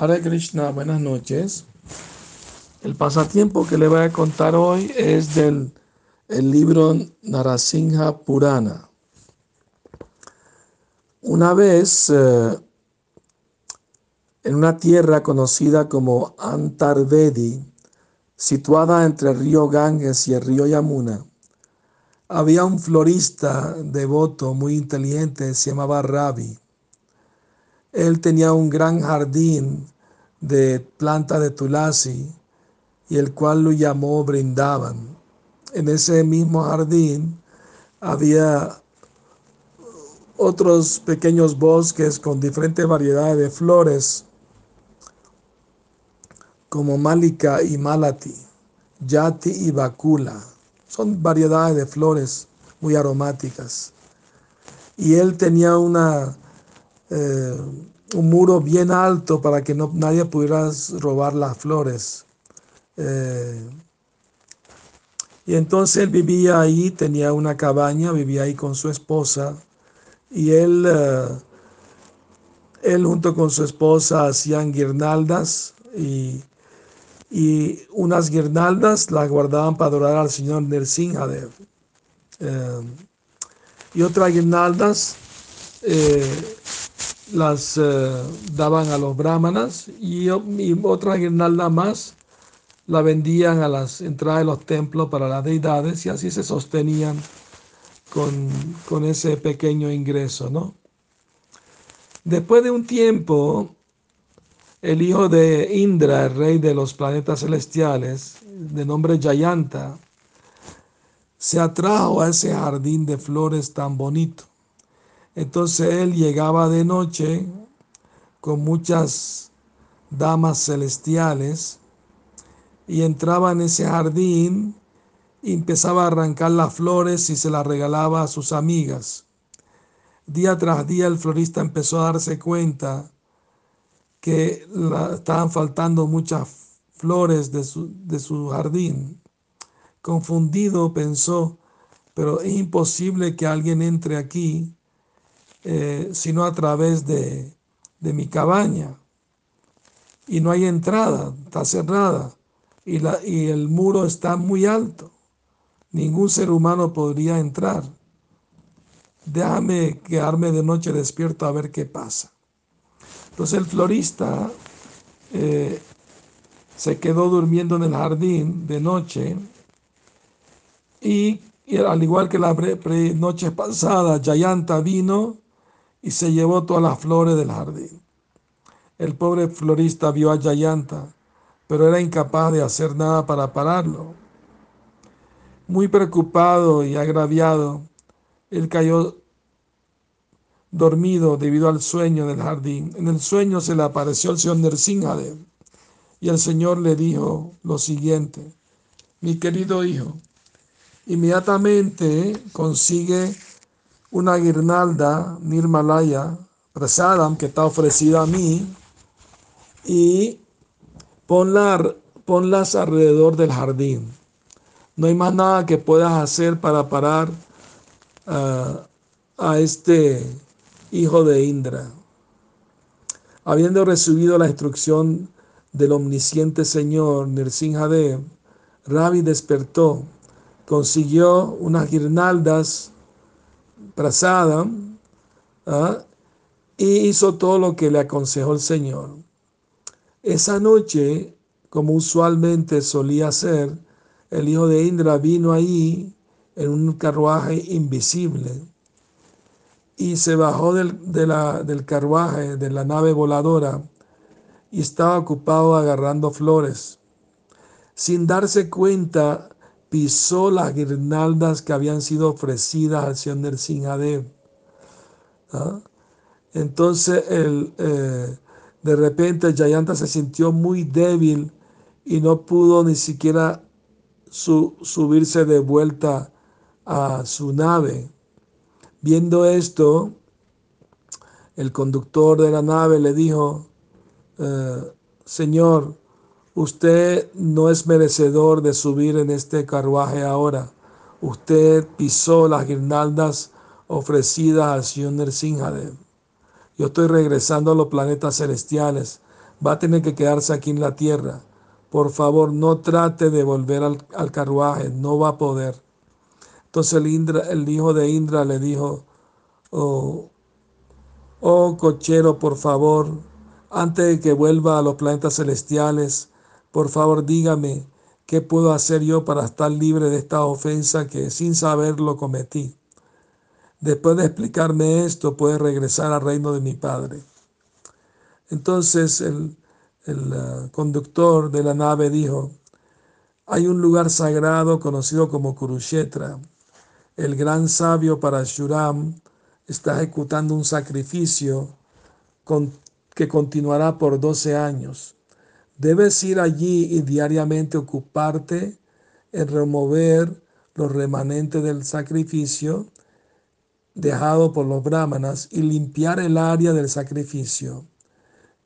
Hare Krishna, buenas noches. El pasatiempo que le voy a contar hoy es del el libro Narasimha Purana. Una vez eh, en una tierra conocida como Antarvedi, situada entre el río Ganges y el río Yamuna, había un florista devoto muy inteligente, se llamaba Ravi. Él tenía un gran jardín de planta de tulasi y el cual lo llamó Brindaban. En ese mismo jardín había otros pequeños bosques con diferentes variedades de flores como Malika y Malati, Yati y Bakula. Son variedades de flores muy aromáticas. Y él tenía una eh, un muro bien alto para que no, nadie pudiera robar las flores. Eh, y entonces él vivía ahí, tenía una cabaña, vivía ahí con su esposa. Y él, eh, él junto con su esposa hacían guirnaldas y, y unas guirnaldas las guardaban para adorar al Señor Nersingadev. Eh, y otras guirnaldas las eh, daban a los brahmanas y, otra guirnalda más la vendían a las entradas de los templos para las deidades y así se sostenían con, con ese pequeño ingreso, ¿no? Después de un tiempo, el hijo de Indra, el rey de los planetas celestiales, de nombre Jayanta, se atrajo a ese jardín de flores tan bonito entonces él llegaba de noche con muchas damas celestiales y entraba en ese jardín y empezaba a arrancar las flores y se las regalaba a sus amigas. Día tras día el florista empezó a darse cuenta que estaban faltando muchas flores de su, de su jardín. Confundido pensó, pero es imposible que alguien entre aquí eh, sino a través de, mi cabaña. Y no hay entrada, está cerrada. Y, la, y el muro está muy alto. Ningún ser humano podría entrar. Déjame quedarme de noche despierto a ver qué pasa. Entonces el florista eh, se quedó durmiendo en el jardín de noche y, al igual que la noche pasada, Yayanta vino y se llevó todas las flores del jardín. El pobre florista vio a Yayanta, pero era incapaz de hacer nada para pararlo. Muy preocupado y agraviado, él cayó dormido debido al sueño del jardín. En el sueño se le apareció el señor Nersinghadev y el Señor le dijo lo siguiente, mi querido hijo, inmediatamente consigue una guirnalda Nirmalaya Prasadam que está ofrecida a mí y ponla, ponlas alrededor del jardín. No hay más nada que puedas hacer para parar ah, a este hijo de Indra. Habiendo recibido la instrucción del omnisciente Señor Nirsinhadev, Ravi despertó, consiguió unas guirnaldas Prasada ¿ah? y hizo todo lo que le aconsejó el Señor. Esa noche, como usualmente solía hacer, el hijo de Indra vino ahí en un carruaje invisible y se bajó del, del carruaje, de la nave voladora, y estaba ocupado agarrando flores. Sin darse cuenta, pisó las guirnaldas que habían sido ofrecidas al señor Nersingadev. ¿Ah? Entonces, el, eh, de repente, Jayanta se sintió muy débil y no pudo ni siquiera subirse de vuelta a su nave. Viendo esto, el conductor de la nave le dijo, eh, Señor, Usted no es merecedor de subir en este carruaje ahora. Usted pisó las guirnaldas ofrecidas al señor Nersingadev. Yo estoy regresando a los planetas celestiales va a tener que quedarse aquí en la tierra. Por favor, no trate de volver al, carruaje, no va a poder. Entonces el, Indra, el hijo de Indra le dijo, oh, oh cochero, por favor, antes de que vuelva a los planetas celestiales, por favor dígame qué puedo hacer yo para estar libre de esta ofensa que sin saberlo cometí. Después de explicarme esto, puede regresar al reino de mi Padre. Entonces el, uh, conductor de la nave dijo, hay un lugar sagrado conocido como Kurushetra. El gran sabio Parashuram está ejecutando un sacrificio que continuará por 12 años. Debes ir allí y diariamente ocuparte en remover los remanentes del sacrificio dejado por los brahmanas y limpiar el área del sacrificio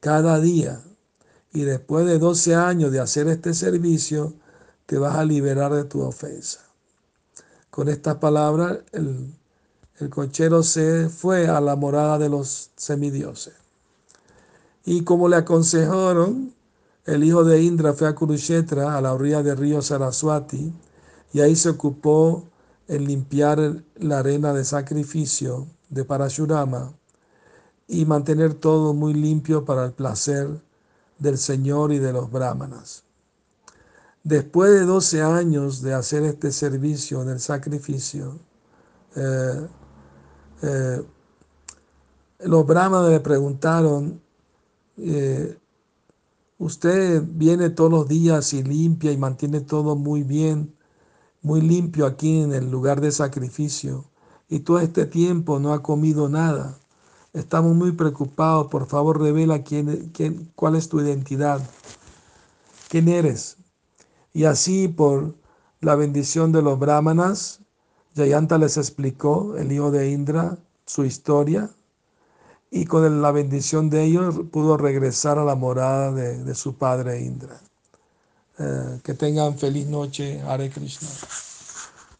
cada día. Y después de 12 años de hacer este servicio, te vas a liberar de tu ofensa. Con estas palabras, el, el cochero se fue a la morada de los semidioses. Y como le aconsejaron, el hijo de Indra fue a Kurukshetra, a la orilla del río Saraswati, y ahí se ocupó en limpiar la arena de sacrificio de Parashurama y mantener todo muy limpio para el placer del Señor y de los brahmanas. Después de 12 años de hacer este servicio del sacrificio, eh, eh, los brahmanas le preguntaron, eh, usted viene todos los días y limpia y mantiene todo muy bien, muy limpio aquí en el lugar de sacrificio y todo este tiempo no ha comido nada. Estamos muy preocupados. Por favor, revela quién, quién, cuál es tu identidad. ¿Quién eres? Y así, por la bendición de los brahmanas, Jayanta les explicó, el hijo de Indra, su historia. Y con la bendición de ellos pudo regresar a la morada de, su padre Indra. Eh, que tengan feliz noche, Hare Krishna.